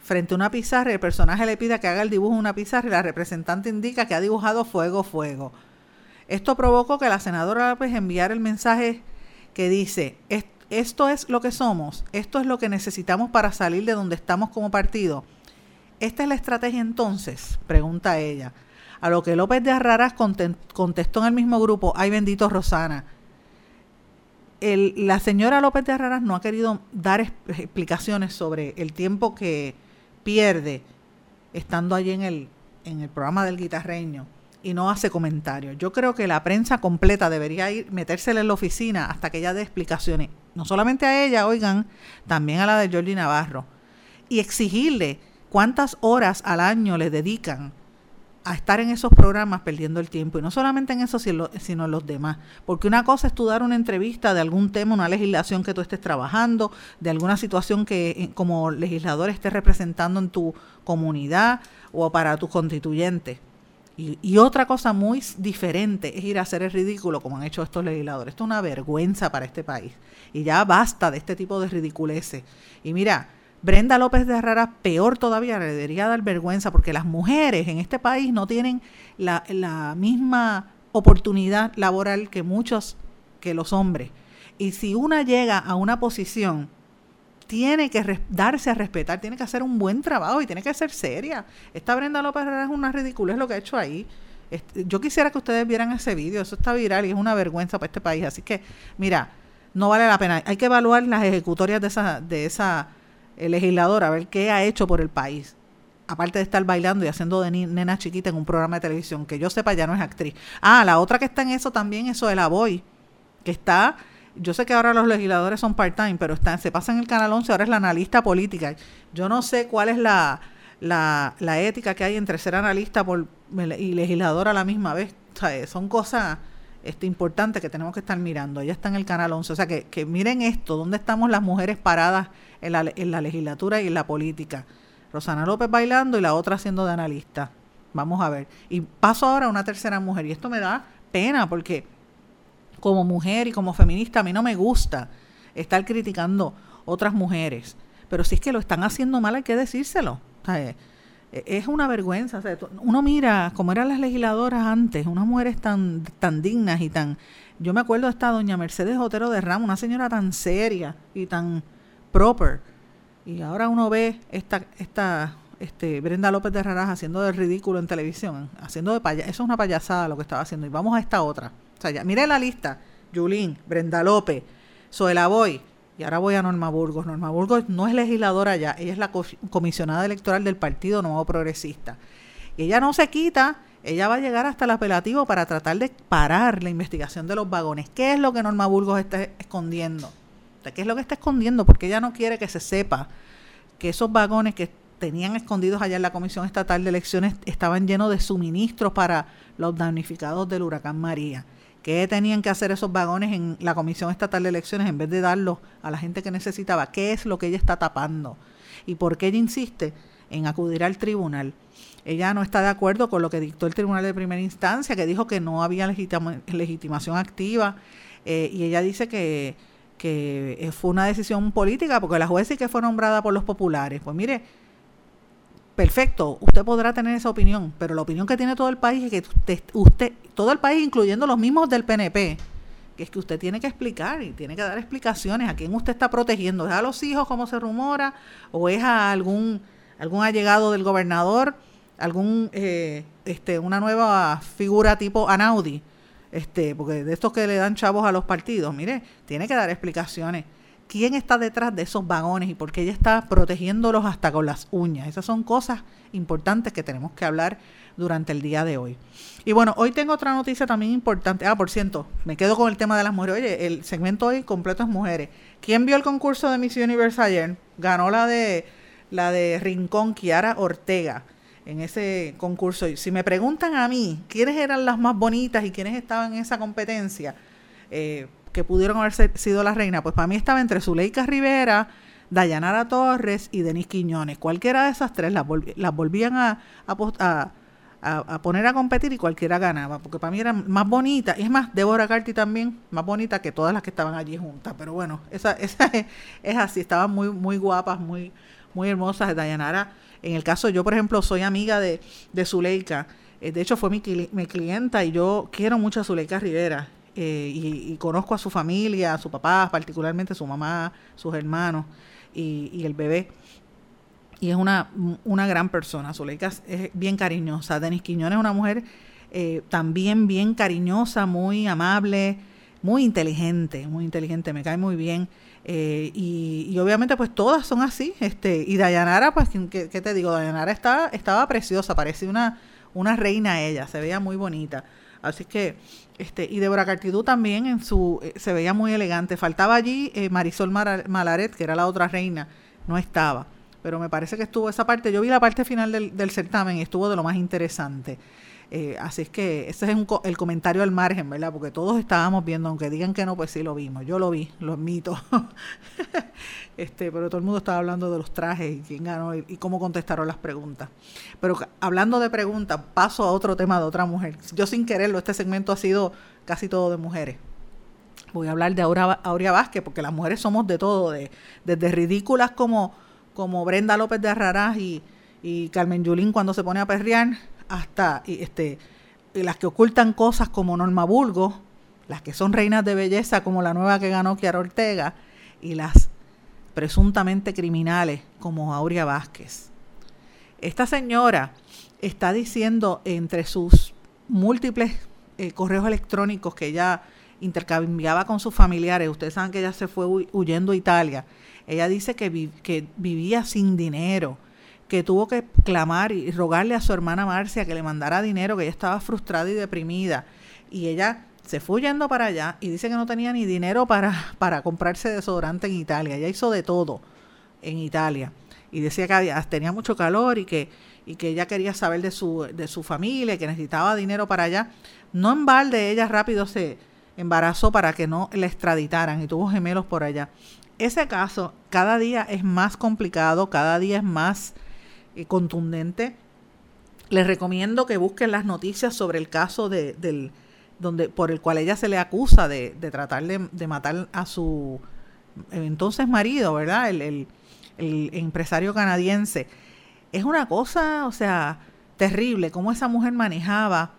Frente a una pizarra, el personaje le pide que haga el dibujo una pizarra y la representante indica que ha dibujado fuego, fuego. Esto provocó que la senadora López enviara el mensaje que dice, esto es lo que somos, esto es lo que necesitamos para salir de donde estamos como partido. ¿Esta es la estrategia entonces? Pregunta ella. A lo que López de Arraras contestó en el mismo grupo, ay bendito Rosana, la señora López de Herreras no ha querido dar explicaciones sobre el tiempo que pierde estando allí en el, en el programa del guitarreño y no hace comentarios. Yo creo que la prensa completa debería ir, metérsela en la oficina hasta que ella dé explicaciones. No solamente a ella, oigan, también a la de Jordi Navarro. Y exigirle cuántas horas al año le dedican a estar en esos programas perdiendo el tiempo. Y no solamente en eso, sino, en los demás. Porque una cosa es tú dar una entrevista de algún tema, una legislación que tú estés trabajando, de alguna situación que eh, como legislador estés representando en tu comunidad o para tus constituyentes. Y, otra cosa muy diferente es ir a hacer el ridículo como han hecho estos legisladores. Esto es una vergüenza para este país. Y ya basta de este tipo de ridiculeces. Y mira, Brenda López de Herrera, peor todavía, le debería dar vergüenza porque las mujeres en este país no tienen la, misma oportunidad laboral que muchos, que los hombres. Y si una llega a una posición, tiene que darse a respetar, tiene que hacer un buen trabajo y tiene que ser seria. Esta Brenda López Herrera es una ridícula, es lo que ha hecho ahí. Yo quisiera que ustedes vieran ese vídeo, eso está viral y es una vergüenza para este país. Así que, mira, no vale la pena. Hay que evaluar las ejecutorias de esa, de esa el legislador a ver qué ha hecho por el país. Aparte de estar bailando y haciendo de nena chiquita en un programa de televisión, que yo sepa ya no es actriz. Ah, la otra que está en eso también, eso de la Boy, que está, yo sé que ahora los legisladores son part-time, pero está, se pasa en el Canal 11, ahora es la analista política. Yo no sé cuál es la, la, la ética que hay entre ser analista y legislador a la misma vez. son cosas este, importantes que tenemos que estar mirando. Ella está en el Canal 11. O sea, que, que miren esto, dónde estamos las mujeres paradas en la, en la legislatura y en la política. Rosana López bailando y la otra siendo de analista. Vamos a ver. Y paso ahora a una tercera mujer. Y esto me da pena porque como mujer y como feminista a mí no me gusta estar criticando otras mujeres. Pero si es que lo están haciendo mal hay que decírselo. Eh, es una vergüenza. uno mira cómo eran las legisladoras antes, unas mujeres tan, tan dignas y tan... Yo me acuerdo de esta doña Mercedes Otero de Ramos, una señora tan seria y tan proper. Y ahora uno ve esta, esta este, Brenda López de Raraz haciendo de ridículo en televisión, haciendo de payasada. Eso es una payasada lo que estaba haciendo. Y vamos a esta otra. O mire la lista. Yulín, Brenda López, Zoela Boy. Y ahora voy a Norma Burgos. Norma Burgos no es legisladora ya, ella es la comisionada electoral del Partido Nuevo Progresista. Y ella no se quita ella va a llegar hasta el apelativo para tratar de parar la investigación de los vagones. ¿Qué es lo que Norma Burgos está escondiendo? ¿Qué es lo que está escondiendo? Porque ella no quiere que se sepa que esos vagones que tenían escondidos allá en la Comisión Estatal de Elecciones estaban llenos de suministros para los damnificados del huracán María. ¿Qué tenían que hacer esos vagones en la Comisión Estatal de Elecciones en vez de darlos a la gente que necesitaba? ¿Qué es lo que ella está tapando? ¿Y por qué ella insiste en acudir al tribunal? Ella no está de acuerdo con lo que dictó el tribunal de primera instancia, que dijo que no había legitimación activa, eh, y ella dice que, que fue una decisión política, porque la jueza sí que fue nombrada por los populares. Pues mire, perfecto, usted podrá tener esa opinión, pero la opinión que tiene todo el país es que usted, todo el país, incluyendo los mismos del PNP, que es que usted tiene que explicar y tiene que dar explicaciones a quién usted está protegiendo. ¿Es a los hijos, como se rumora? ¿O es a algún, algún allegado del gobernador? ¿Algún, eh, este, una nueva figura tipo Anaudi? Este, porque de estos que le dan chavos a los partidos, mire, tiene que dar explicaciones quién está detrás de esos vagones y por qué ella está protegiéndolos hasta con las uñas. Esas son cosas importantes que tenemos que hablar durante el día de hoy. Y bueno, hoy tengo otra noticia también importante. Ah, por cierto, me quedo con el tema de las mujeres. Oye, el segmento hoy completo es mujeres. ¿Quién vio el concurso de Miss Universe ayer? Ganó la de la de Rincón Kiara Ortega en ese concurso. Y si me preguntan a mí quiénes eran las más bonitas y quiénes estaban en esa competencia, eh, que pudieron haber sido la reina, pues para mí estaba entre Zuleika Rivera, Dayanara Torres y Denis Quiñones. Cualquiera de esas tres las, las volvían a, poner a competir y cualquiera ganaba, porque para mí eran más bonitas. Y es más, Deborah Carty también, más bonita que todas las que estaban allí juntas. Pero bueno, esa, esa es, así, estaban muy, muy guapas, muy, muy hermosas. Dayanara, en el caso, yo por ejemplo soy amiga de, de Zuleika. Eh, de hecho, fue mi, mi clienta y yo quiero mucho a Zuleika Rivera eh, y, conozco a su familia, a su papá, particularmente su mamá, sus hermanos y, el bebé. Y es una, una gran persona. Zuleika es bien cariñosa. Denis Quiñones es una mujer eh, también bien cariñosa, muy amable, muy inteligente, muy inteligente, me cae muy bien. Eh, y, obviamente pues todas son así. este Y Dayanara, pues, ¿qué, te digo? Dayanara estaba, estaba preciosa, parecía una, una reina ella, se veía muy bonita. Así que, este, y Débora Cartidú también en su, eh, se veía muy elegante. Faltaba allí eh, Marisol Malaret, que era la otra reina, no estaba. Pero me parece que estuvo esa parte. Yo vi la parte final del, del certamen y estuvo de lo más interesante. Eh, así es que ese es el comentario al margen, ¿verdad? Porque todos estábamos viendo, aunque digan que no, pues sí lo vimos. Yo lo vi, lo admito. este, pero todo el mundo estaba hablando de los trajes y quién ganó y, cómo contestaron las preguntas. Pero hablando de preguntas, paso a otro tema de otra mujer. Yo sin quererlo, este segmento ha sido casi todo de mujeres. Voy a hablar de Aurea, Vázquez, porque las mujeres somos de todo, de, desde ridículas como, como Brenda López de Arrarás y, y Carmen Yulín cuando se pone a perrear, hasta este, las que ocultan cosas como Norma Burgos, las que son reinas de belleza como la nueva que ganó Kiara Ortega, y las presuntamente criminales como Aurea Vázquez. Esta señora está diciendo entre sus múltiples eh, correos electrónicos que ella intercambiaba con sus familiares, ustedes saben que ella se fue huyendo a Italia, ella dice que vivía sin dinero, que tuvo que clamar y rogarle a su hermana Marcia que le mandara dinero, que ella estaba frustrada y deprimida. Y ella se fue yendo para allá y dice que no tenía ni dinero para, para comprarse desodorante en Italia. Ella hizo de todo en Italia. Y decía que había, tenía mucho calor y que, y que ella quería saber de su, de su familia, que necesitaba dinero para allá. No en balde, ella rápido se embarazó para que no la extraditaran y tuvo gemelos por allá. Ese caso cada día es más complicado, cada día es más contundente. Les recomiendo que busquen las noticias sobre el caso de, del, donde, por el cual ella se le acusa de, de tratar de, matar a su entonces marido, ¿verdad? El, el, el, empresario canadiense. Es una cosa, o sea, terrible, cómo esa mujer manejaba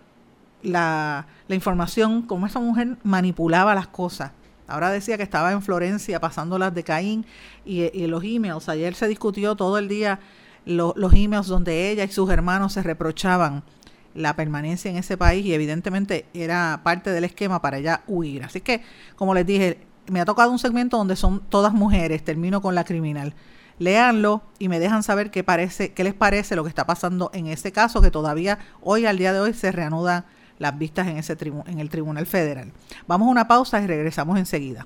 la, la información, cómo esa mujer manipulaba las cosas. Ahora decía que estaba en Florencia pasando las de Caín y, y los emails. Ayer se discutió todo el día los emails donde ella y sus hermanos se reprochaban la permanencia en ese país y evidentemente era parte del esquema para ella huir. Así que, como les dije, me ha tocado un segmento donde son todas mujeres, termino con la criminal. Léanlo y me dejan saber qué, parece, qué les parece lo que está pasando en ese caso, que todavía hoy, al día de hoy, se reanudan las vistas en, ese en el Tribunal Federal. Vamos a una pausa y regresamos enseguida.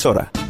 emisora.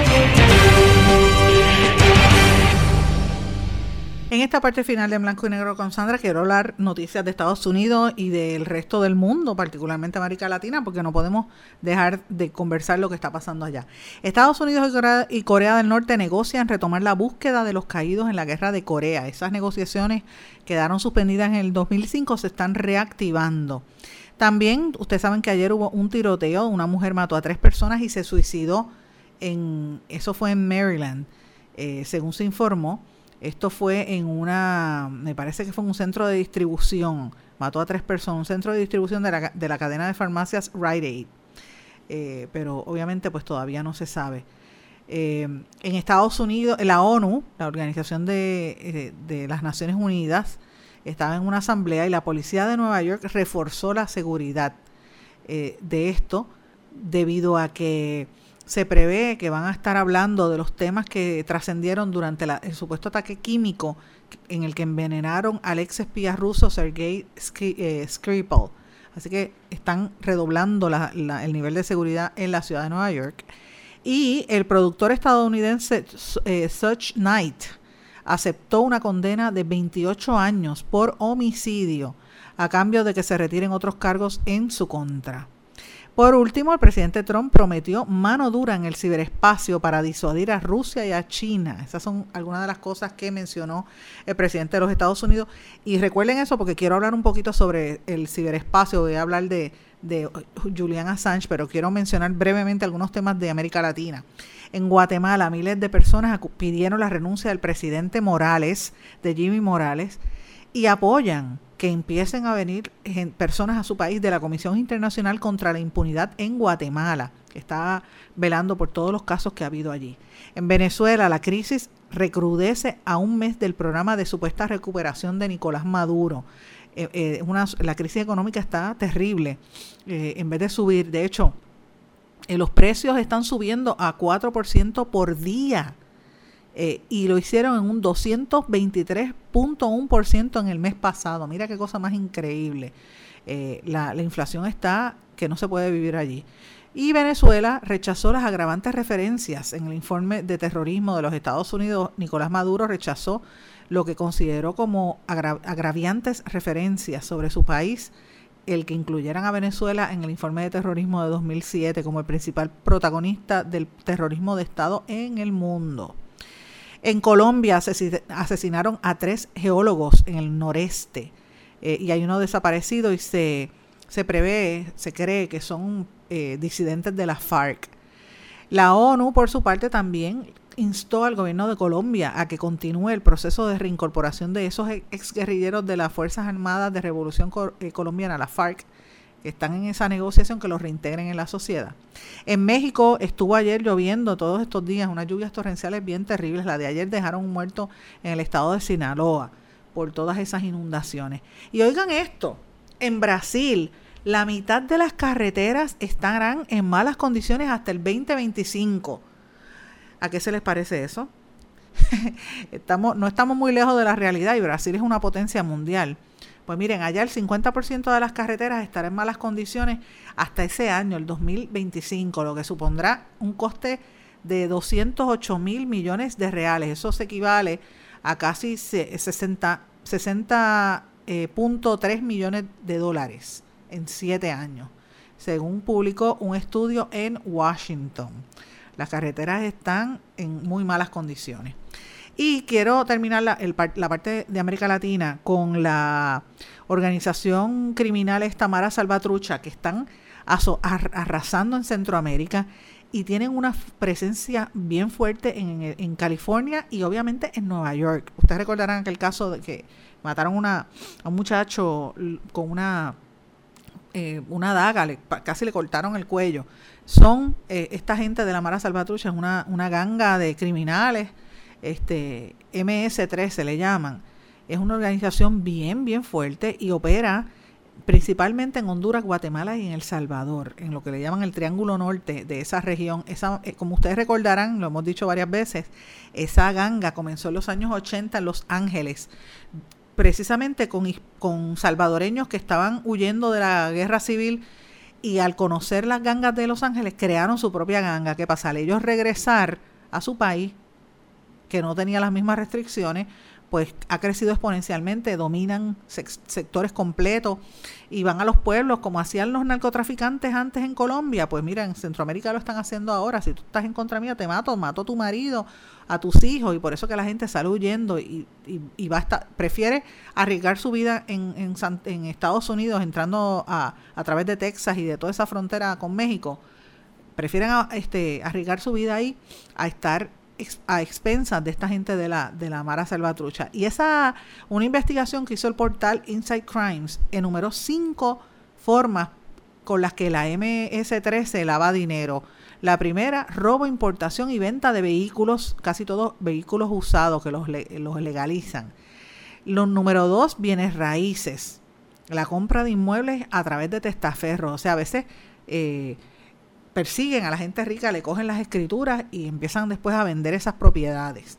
Esta parte final de Blanco y Negro con Sandra quiero hablar noticias de Estados Unidos y del resto del mundo, particularmente América Latina, porque no podemos dejar de conversar lo que está pasando allá. Estados Unidos y Corea, y Corea del Norte negocian retomar la búsqueda de los caídos en la guerra de Corea. Esas negociaciones quedaron suspendidas en el 2005, se están reactivando. También, ustedes saben que ayer hubo un tiroteo, una mujer mató a tres personas y se suicidó en, eso fue en Maryland, eh, según se informó. Esto fue en una, me parece que fue en un centro de distribución, mató a tres personas, un centro de distribución de la, de la cadena de farmacias Rite Aid. Eh, pero obviamente pues todavía no se sabe. Eh, en Estados Unidos, la ONU, la Organización de, eh, de las Naciones Unidas, estaba en una asamblea y la policía de Nueva York reforzó la seguridad de esto debido a que se prevé que van a estar hablando de los temas que trascendieron durante el supuesto ataque químico en el que envenenaron al ex espía ruso Sergei eh, Skripal. Así que están redoblando el nivel de seguridad en la ciudad de Nueva York. Y el productor estadounidense eh, Such Knight aceptó una condena de 28 años por homicidio a cambio de que se retiren otros cargos en su contra. Por último, el presidente Trump prometió mano dura en el ciberespacio para disuadir a Rusia y a China. Esas son algunas de las cosas que mencionó el presidente de los Estados Unidos. Y recuerden eso porque quiero hablar un poquito sobre el ciberespacio. Voy a hablar de, de Julian Assange, pero quiero mencionar brevemente algunos temas de América Latina. En Guatemala, miles de personas pidieron la renuncia del presidente Morales, de Jimmy Morales, y apoyan que empiecen a venir personas a su país de la Comisión Internacional contra la Impunidad en Guatemala, que está velando por todos los casos que ha habido allí. En Venezuela, la crisis recrudece a un mes del programa de supuesta recuperación de Nicolás Maduro. Eh, eh, la crisis económica está terrible. Eh, en vez de subir, de hecho, los precios están subiendo a 4% por día. Y lo hicieron en un 223.1% en el mes pasado. Mira qué cosa más increíble. la, la inflación está que no se puede vivir allí. Y Venezuela rechazó las agravantes referencias en el informe de terrorismo de los Estados Unidos. Nicolás Maduro rechazó lo que consideró como agraviantes referencias sobre su país, el que incluyeran a Venezuela en el informe de terrorismo de 2007 como el principal protagonista del terrorismo de Estado en el mundo. En Colombia asesinaron a tres geólogos en el noreste eh, y hay uno desaparecido y se, se prevé, se cree que son eh, disidentes de la FARC. La ONU, por su parte, también instó al gobierno de Colombia a que continúe el proceso de reincorporación de esos exguerrilleros de las Fuerzas Armadas de Revolución eh, Colombiana, la FARC, que están en esa negociación, que los reintegren en la sociedad. En México estuvo ayer lloviendo todos estos días, unas lluvias torrenciales bien terribles. La de ayer dejaron un muerto en el estado de Sinaloa por todas esas inundaciones. Y oigan esto, en Brasil la mitad de las carreteras estarán en malas condiciones hasta el 2025 ¿A qué se les parece eso? estamos, no estamos muy lejos de la realidad y Brasil es una potencia mundial. Pues miren, allá el 50% de las carreteras estará en malas condiciones hasta ese año, el 2025, lo que supondrá un coste de 208 mil millones de reales. Eso se equivale a casi 60.3 60, eh, millones de dólares en siete años, según publicó un estudio en Washington. Las carreteras están en muy malas condiciones. Y quiero terminar la, parte de América Latina con la organización criminal Estamara Salvatrucha, que están arrasando en Centroamérica y tienen una presencia bien fuerte en, California y obviamente en Nueva York. Ustedes recordarán aquel caso de que mataron a un muchacho con una, eh, una daga, le, casi le cortaron el cuello son eh, esta gente de la Mara Salvatrucha, es una, una ganga de criminales, este MS3 se le llaman. Es una organización bien, bien fuerte y opera principalmente en Honduras, Guatemala y en El Salvador, en lo que le llaman el Triángulo Norte de esa región. Esa, eh, como ustedes recordarán, lo hemos dicho varias veces, esa ganga comenzó en los años 80 en Los Ángeles, precisamente con, con salvadoreños que estaban huyendo de la guerra civil y al conocer las gangas de Los Ángeles crearon su propia ganga. ¿Qué pasa? Ellos regresar a su país, que no tenía las mismas restricciones, pues ha crecido exponencialmente, dominan sectores completos y van a los pueblos como hacían los narcotraficantes antes en Colombia. Pues mira, en Centroamérica lo están haciendo ahora. Si tú estás en contra mía, te mato, mato a tu marido, a tus hijos y por eso que la gente sale huyendo y, y, va a estar, prefiere arriesgar su vida en, Estados Unidos, entrando a, a través de Texas y de toda esa frontera con México. Prefieren este, arriesgar su vida ahí a estar a expensas de esta gente de la, de la Mara Salvatrucha. Y esa, una investigación que hizo el portal Inside Crimes, enumeró cinco formas con las que la MS-13 lava dinero. La primera, robo, importación y venta de vehículos, casi todos vehículos usados que los, los legalizan. Los número dos, bienes raíces. La compra de inmuebles a través de testaferros. O sea, a veces eh, persiguen a la gente rica, le cogen las escrituras y empiezan después a vender esas propiedades.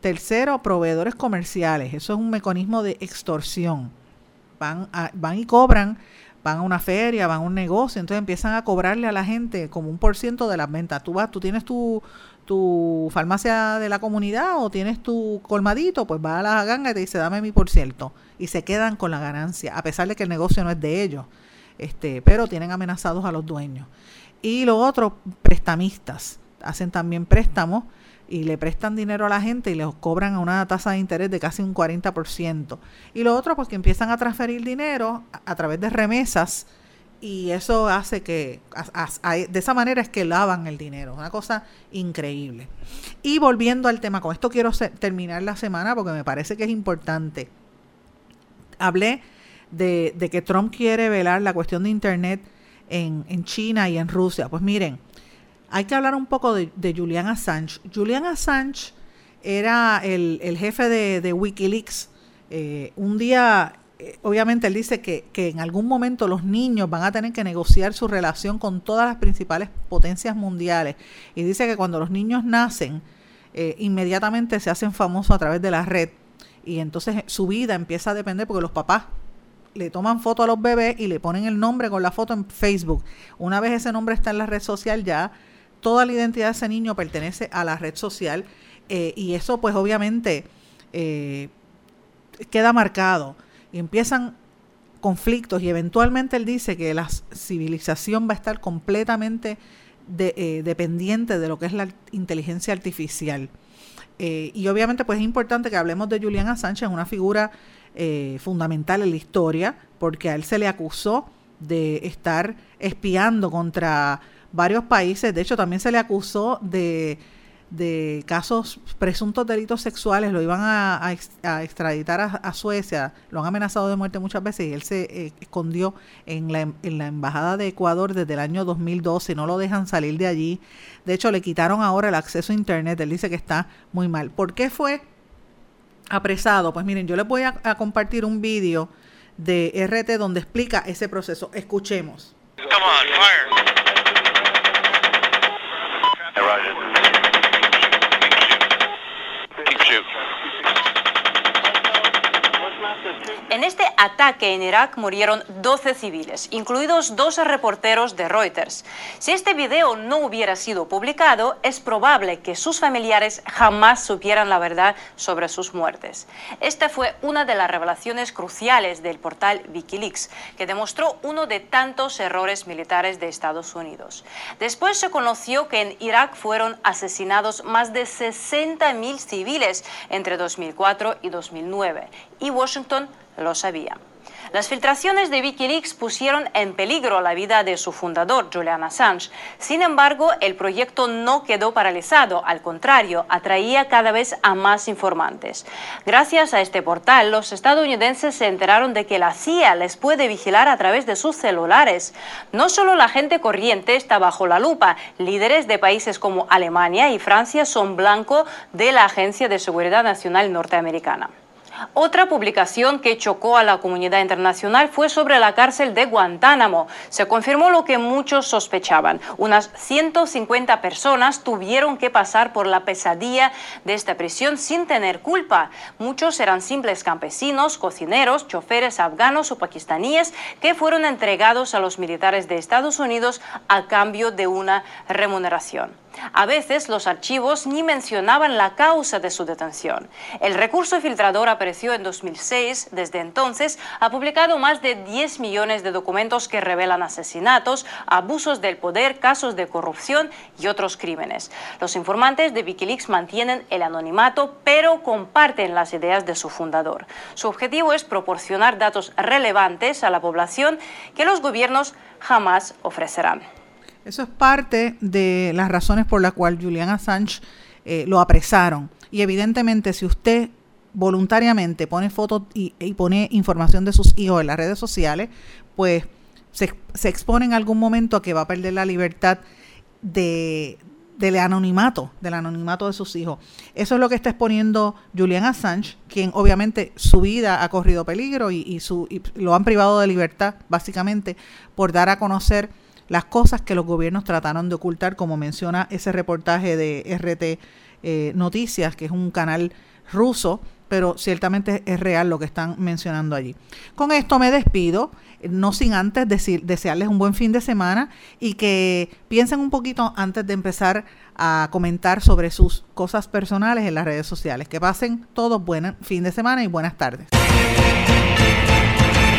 Tercero, proveedores comerciales. Eso es un mecanismo de extorsión. Van, van y cobran, van a una feria, van a un negocio, entonces empiezan a cobrarle a la gente como un por ciento de las ventas. Tú vas, tú tienes tu, tu farmacia de la comunidad o tienes tu colmadito, pues va a la ganga y te dice, dame mi por cierto. Y se quedan con la ganancia, a pesar de que el negocio no es de ellos. Este, pero tienen amenazados a los dueños. Y lo otro, prestamistas. Hacen también préstamos y le prestan dinero a la gente y les cobran a una tasa de interés de casi un 40%. Y lo otro, pues que empiezan a transferir dinero a, través de remesas y eso hace que, de esa manera es que lavan el dinero, una cosa increíble. Y volviendo al tema, con esto quiero terminar la semana porque me parece que es importante. Hablé de, de que Trump quiere velar la cuestión de Internet en, en China y en Rusia. Pues miren, hay que hablar un poco de, Julian Assange. Julian Assange era el, jefe de, Wikileaks. Eh, un día, eh, obviamente, él dice que, en algún momento los niños van a tener que negociar su relación con todas las principales potencias mundiales. Y dice que cuando los niños nacen, eh, inmediatamente se hacen famosos a través de la red. Y entonces su vida empieza a depender porque los papás le toman foto a los bebés y le ponen el nombre con la foto en Facebook. Una vez ese nombre está en la red social, ya toda la identidad de ese niño pertenece a la red social eh, y eso pues obviamente eh, queda marcado y empiezan conflictos y eventualmente él dice que la civilización va a estar completamente eh, dependiente de lo que es la inteligencia artificial. y obviamente pues es importante que hablemos de Julian Assange, una figura fundamental en la historia, porque a él se le acusó de estar espiando contra varios países. De hecho, también se le acusó de, de casos, presuntos delitos sexuales, lo iban a, extraditar a, Suecia, lo han amenazado de muerte muchas veces y él se eh, escondió en la, en la Embajada de Ecuador desde el año 2012, no lo dejan salir de allí. De hecho, le quitaron ahora el acceso a Internet, él dice que está muy mal. ¿Por qué fue apresado? Pues miren, yo les voy a, compartir un vídeo de RT donde explica ese proceso. Escuchemos. En este ataque en Irak murieron 12 civiles, incluidos dos reporteros de Reuters. Si este video no hubiera sido publicado, es probable que sus familiares jamás supieran la verdad sobre sus muertes. Esta fue una de las revelaciones cruciales del portal Wikileaks, que demostró uno de tantos errores militares de Estados Unidos. Después se conoció que en Irak fueron asesinados más de 60.000 civiles entre 2004 y 2009, y Washington lo sabía. Las filtraciones de Wikileaks pusieron en peligro la vida de su fundador, Julian Assange. Sin embargo, el proyecto no quedó paralizado, al contrario, atraía cada vez a más informantes. Gracias a este portal, los estadounidenses se enteraron de que la CIA les puede vigilar a través de sus celulares. No solo la gente corriente está bajo la lupa, líderes de países como Alemania y Francia son blanco de la Agencia de Seguridad Nacional norteamericana. Otra publicación que chocó a la comunidad internacional fue sobre la cárcel de Guantánamo. Se confirmó lo que muchos sospechaban. Unas 150 personas tuvieron que pasar por la pesadilla de esta prisión sin tener culpa. Muchos eran simples campesinos, cocineros, choferes afganos o pakistaníes que fueron entregados a los militares de Estados Unidos a cambio de una remuneración. A veces los archivos ni mencionaban la causa de su detención. El recurso filtrador en 2006. Desde entonces ha publicado más de 10 millones de documentos que revelan asesinatos, abusos del poder, casos de corrupción y otros crímenes. Los informantes de Wikileaks mantienen el anonimato, pero comparten las ideas de su fundador. Su objetivo es proporcionar datos relevantes a la población que los gobiernos jamás ofrecerán. Eso es parte de las razones por las cuales Julian Assange eh, lo apresaron. Y evidentemente si usted voluntariamente pone fotos y, pone información de sus hijos en las redes sociales, pues se, expone en algún momento a que va a perder la libertad de, del anonimato, del anonimato de sus hijos. Eso es lo que está exponiendo Julian Assange, quien obviamente su vida ha corrido peligro y, su, y lo han privado de libertad, básicamente, por dar a conocer las cosas que los gobiernos trataron de ocultar, como menciona ese reportaje de RT eh, Noticias, que es un canal ruso pero ciertamente es real lo que están mencionando allí. Con esto me despido, no sin antes decir, desearles un buen fin de semana y que piensen un poquito antes de empezar a comentar sobre sus cosas personales en las redes sociales. Que pasen todos buen fin de semana y buenas tardes.